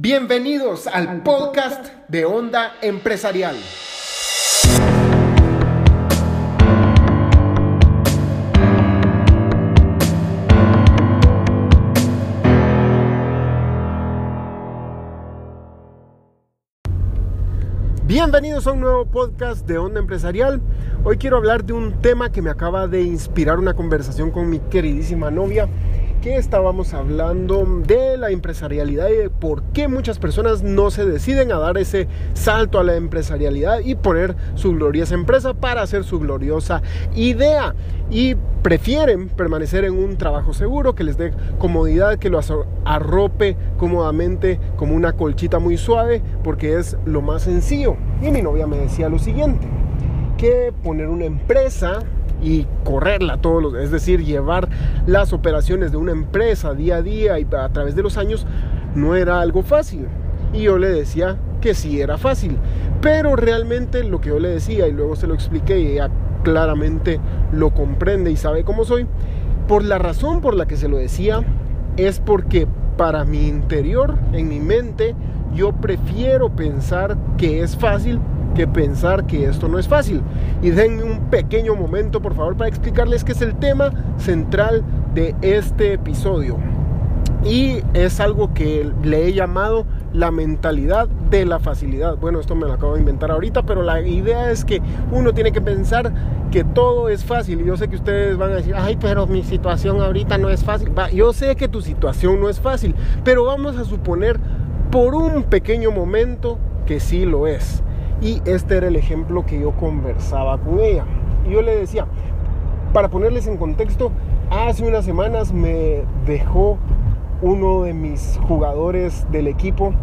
Bienvenidos al podcast de Onda Empresarial. Bienvenidos a un nuevo podcast de Onda Empresarial. Hoy quiero hablar de un tema que me acaba de inspirar una conversación con mi queridísima novia que estábamos hablando de la empresarialidad y de por qué muchas personas no se deciden a dar ese salto a la empresarialidad y poner su gloriosa empresa para hacer su gloriosa idea y prefieren permanecer en un trabajo seguro que les dé comodidad, que lo arrope cómodamente como una colchita muy suave porque es lo más sencillo. Y mi novia me decía lo siguiente, que poner una empresa y correrla todos los, es decir, llevar las operaciones de una empresa día a día y a través de los años no era algo fácil. Y yo le decía que sí era fácil, pero realmente lo que yo le decía y luego se lo expliqué y ella claramente lo comprende y sabe cómo soy, por la razón por la que se lo decía es porque para mi interior, en mi mente, yo prefiero pensar que es fácil que pensar que esto no es fácil. Y denme un pequeño momento, por favor, para explicarles qué es el tema central de este episodio. Y es algo que le he llamado la mentalidad de la facilidad. Bueno, esto me lo acabo de inventar ahorita, pero la idea es que uno tiene que pensar que todo es fácil. Y yo sé que ustedes van a decir, ay, pero mi situación ahorita no es fácil. yo sé que tu situación no es fácil, pero vamos a suponer por un pequeño momento que sí lo es. Y este era el ejemplo que yo conversaba con ella. Y yo le decía, para ponerles en contexto, hace unas semanas me dejó uno de mis jugadores del equipo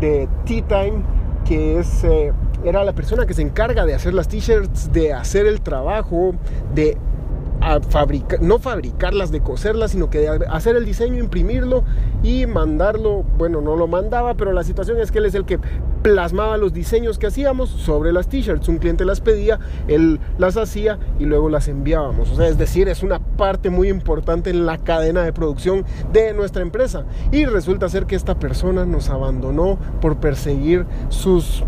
de Tea Time, que es, eh, era la persona que se encarga de hacer las t-shirts, de hacer el trabajo, de no fabricarlas, de coserlas, sino que de hacer el diseño, imprimirlo y mandarlo. Bueno, no lo mandaba, pero la situación es que él es el que plasmaba los diseños que hacíamos sobre las t-shirts. Un cliente las pedía, él las hacía y luego las enviábamos. O sea, es decir, es una parte muy importante en la cadena de producción de nuestra empresa. Y resulta ser que esta persona nos abandonó por perseguir sus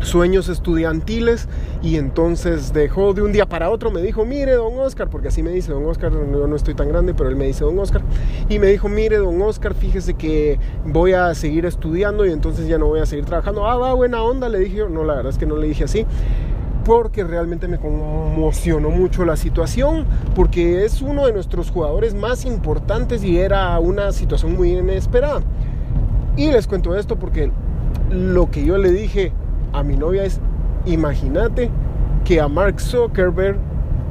sueños estudiantiles y entonces dejó de un día para otro, me dijo, mire don Oscar, porque así me dice don Oscar, yo no estoy tan grande, pero él me dice don Oscar, y me dijo, mire don Oscar, fíjese que voy a seguir estudiando y entonces ya no voy a seguir trabajando. Ah, va, buena onda, le dije, no, la verdad es que no le dije así porque realmente me conmocionó mucho la situación, porque es uno de nuestros jugadores más importantes y era una situación muy inesperada. Y les cuento esto porque lo que yo le dije a mi novia es, imagínate que a Mark Zuckerberg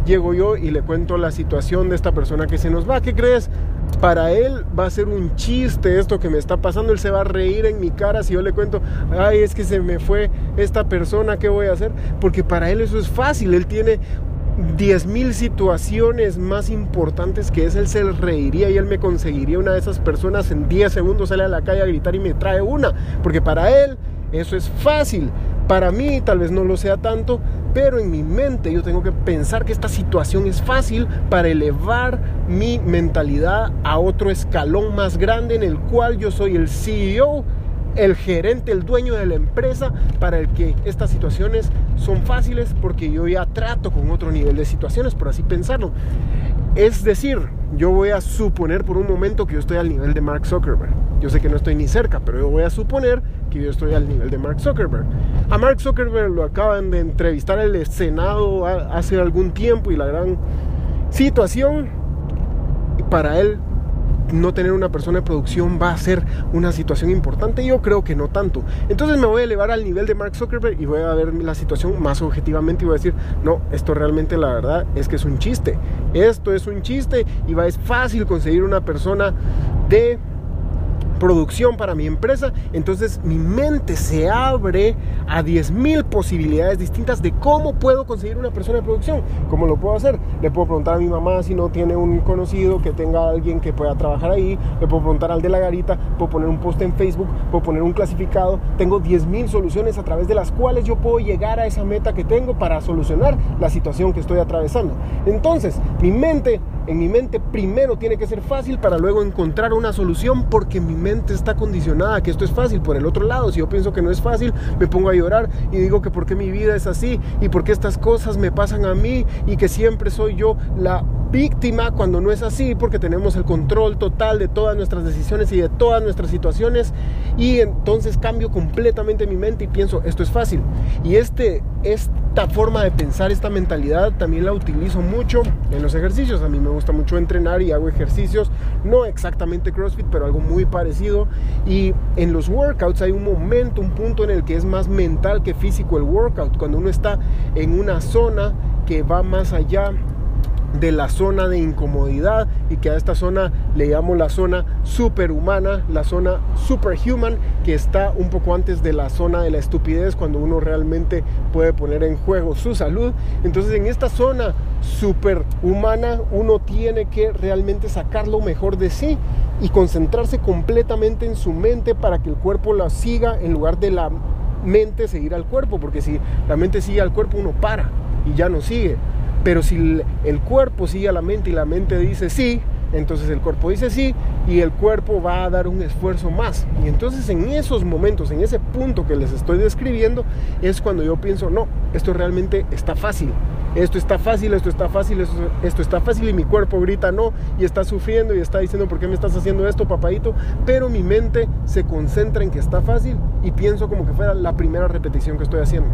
llego yo y le cuento la situación de esta persona que se nos va. ¿Qué crees? Para él va a ser un chiste esto que me está pasando. Él se va a reír en mi cara si yo le cuento, ay, es que se me fue esta persona, ¿qué voy a hacer? Porque para él eso es fácil. Él tiene 10.000 situaciones más importantes que es él se reiría y él me conseguiría una de esas personas en 10 segundos sale a la calle a gritar y me trae una. Porque para él eso es fácil. Para mí tal vez no lo sea tanto, pero en mi mente yo tengo que pensar que esta situación es fácil para elevar mi mentalidad a otro escalón más grande en el cual yo soy el CEO, el gerente, el dueño de la empresa, para el que estas situaciones son fáciles porque yo ya trato con otro nivel de situaciones, por así pensarlo. Es decir, yo voy a suponer por un momento que yo estoy al nivel de Mark Zuckerberg. Yo sé que no estoy ni cerca, pero yo voy a suponer que yo estoy al nivel de Mark Zuckerberg. A Mark Zuckerberg lo acaban de entrevistar en el Senado hace algún tiempo y la gran situación para él no tener una persona de producción va a ser una situación importante. Yo creo que no tanto. Entonces me voy a elevar al nivel de Mark Zuckerberg y voy a ver la situación más objetivamente y voy a decir, no, esto realmente la verdad es que es un chiste. Esto es un chiste y va, es fácil conseguir una persona de producción para mi empresa, entonces mi mente se abre a 10.000 posibilidades distintas de cómo puedo conseguir una persona de producción. ¿Cómo lo puedo hacer? Le puedo preguntar a mi mamá si no tiene un conocido que tenga alguien que pueda trabajar ahí, le puedo preguntar al de la garita, puedo poner un post en Facebook, puedo poner un clasificado, tengo 10.000 soluciones a través de las cuales yo puedo llegar a esa meta que tengo para solucionar la situación que estoy atravesando. Entonces, mi mente en mi mente primero tiene que ser fácil para luego encontrar una solución porque mi mente está condicionada que esto es fácil. Por el otro lado, si yo pienso que no es fácil, me pongo a llorar y digo que por qué mi vida es así y por qué estas cosas me pasan a mí y que siempre soy yo la víctima cuando no es así porque tenemos el control total de todas nuestras decisiones y de todas nuestras situaciones y entonces cambio completamente mi mente y pienso esto es fácil. Y este esta forma de pensar esta mentalidad también la utilizo mucho en los ejercicios. A mí me gusta mucho entrenar y hago ejercicios no exactamente CrossFit pero algo muy parecido. Y en los workouts hay un momento un punto en el que es más mental que físico el workout cuando uno está en una zona que va más allá de la zona de incomodidad y que a esta zona le llamo la zona superhumana, la zona superhuman, que está un poco antes de la zona de la estupidez cuando uno realmente puede poner en juego su salud. Entonces en esta zona superhumana uno tiene que realmente sacar lo mejor de sí y concentrarse completamente en su mente para que el cuerpo la siga en lugar de la mente seguir al cuerpo, porque si la mente sigue al cuerpo uno para y ya no sigue. Pero si el cuerpo sigue a la mente y la mente dice sí, entonces el cuerpo dice sí y el cuerpo va a dar un esfuerzo más. Y entonces en esos momentos, en ese punto que les estoy describiendo, es cuando yo pienso, no, esto realmente está fácil. Esto está fácil, esto está fácil, esto, está fácil y mi cuerpo grita no y está sufriendo y está diciendo, ¿por qué me estás haciendo esto, papadito? Pero mi mente se concentra en que está fácil y pienso como que fuera la primera repetición que estoy haciendo.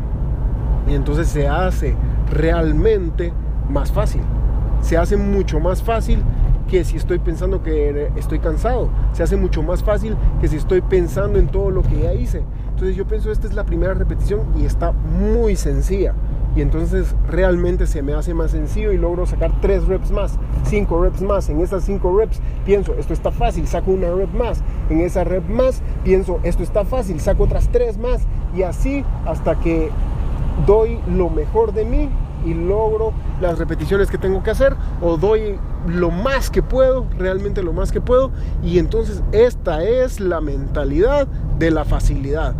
Y entonces se hace realmente más fácil. Se hace mucho más fácil que si estoy pensando que estoy cansado. Se hace mucho más fácil que si estoy pensando en todo lo que ya hice. Entonces yo pienso, esta es la primera repetición y está muy sencilla. Y entonces realmente se me hace más sencillo y logro sacar tres reps más, cinco reps más. En esas cinco reps pienso, esto está fácil, saco una rep más. En esa rep más pienso, esto está fácil, saco otras tres más. Y así hasta que doy lo mejor de mí y logro las repeticiones que tengo que hacer o doy lo más que puedo, realmente lo más que puedo y entonces esta es la mentalidad de la facilidad.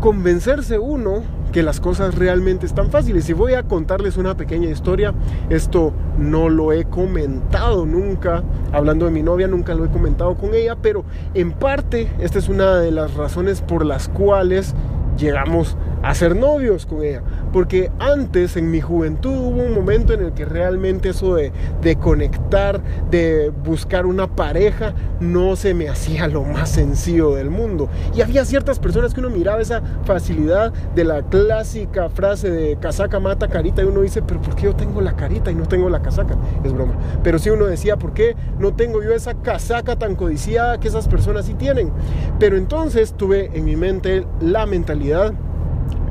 Convencerse uno que las cosas realmente están fáciles. Y voy a contarles una pequeña historia. Esto no lo he comentado nunca. Hablando de mi novia, nunca lo he comentado con ella. Pero en parte, esta es una de las razones por las cuales llegamos ser novios con ella. Porque antes, en mi juventud, hubo un momento en el que realmente eso de, de, conectar, de buscar una pareja, no se me hacía lo más sencillo del mundo. Y había ciertas personas que uno miraba esa facilidad de la clásica frase de casaca mata carita y uno dice, pero ¿por qué yo tengo la carita y no tengo la casaca? Es broma. Pero si uno decía, ¿por qué no tengo yo esa casaca tan codiciada que esas personas sí tienen? Pero entonces tuve en mi mente la mentalidad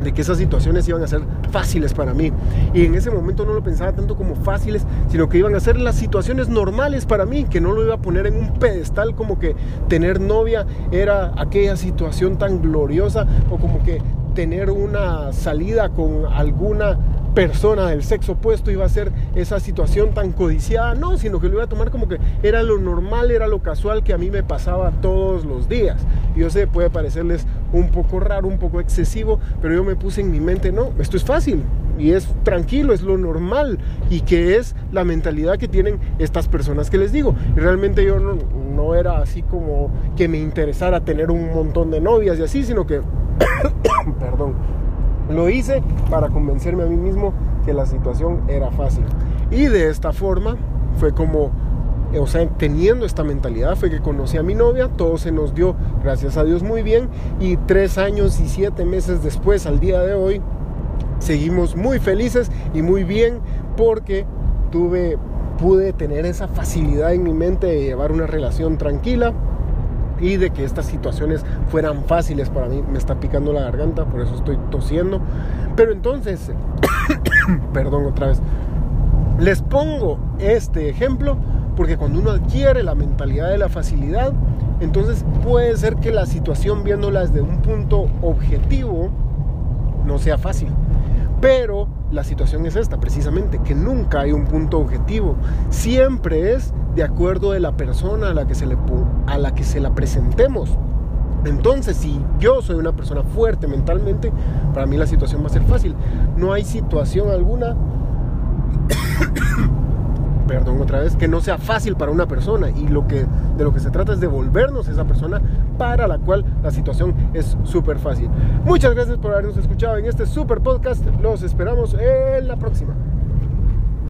de que esas situaciones iban a ser fáciles para mí. Y en ese momento no lo pensaba tanto como fáciles, sino que iban a ser las situaciones normales para mí, que no lo iba a poner en un pedestal como que tener novia era aquella situación tan gloriosa o como que tener una salida con alguna persona del sexo opuesto iba a ser esa situación tan codiciada, no, sino que lo iba a tomar como que era lo normal, era lo casual que a mí me pasaba todos los días. Yo sé, puede parecerles un poco raro, un poco excesivo, pero yo me puse en mi mente, no, esto es fácil y es tranquilo, es lo normal y que es la mentalidad que tienen estas personas que les digo. Y realmente yo no, no era así como que me interesara tener un montón de novias y así, sino que, perdón, lo hice para convencerme a mí mismo que la situación era fácil. Y de esta forma fue como, o sea, teniendo esta mentalidad fue que conocí a mi novia, todo se nos dio, gracias a Dios, muy bien. Y tres años y siete meses después, al día de hoy, seguimos muy felices y muy bien porque tuve, pude tener esa facilidad en mi mente de llevar una relación tranquila y de que estas situaciones fueran fáciles para mí. Me está picando la garganta, por eso estoy tosiendo. Pero entonces, perdón otra vez, les pongo este ejemplo porque cuando uno adquiere la mentalidad de la facilidad, entonces puede ser que la situación viéndola desde un punto objetivo no sea fácil. Pero la situación es esta, precisamente, que nunca hay un punto objetivo. Siempre es de acuerdo de la persona a la que se, le, a la, que se la presentemos. Entonces, si yo soy una persona fuerte mentalmente, para mí la situación va a ser fácil. No hay situación alguna perdón otra vez, que no sea fácil para una persona y lo que, de lo que se trata es de volvernos esa persona para la cual la situación es súper fácil. Muchas gracias por habernos escuchado en este super podcast, los esperamos en la próxima.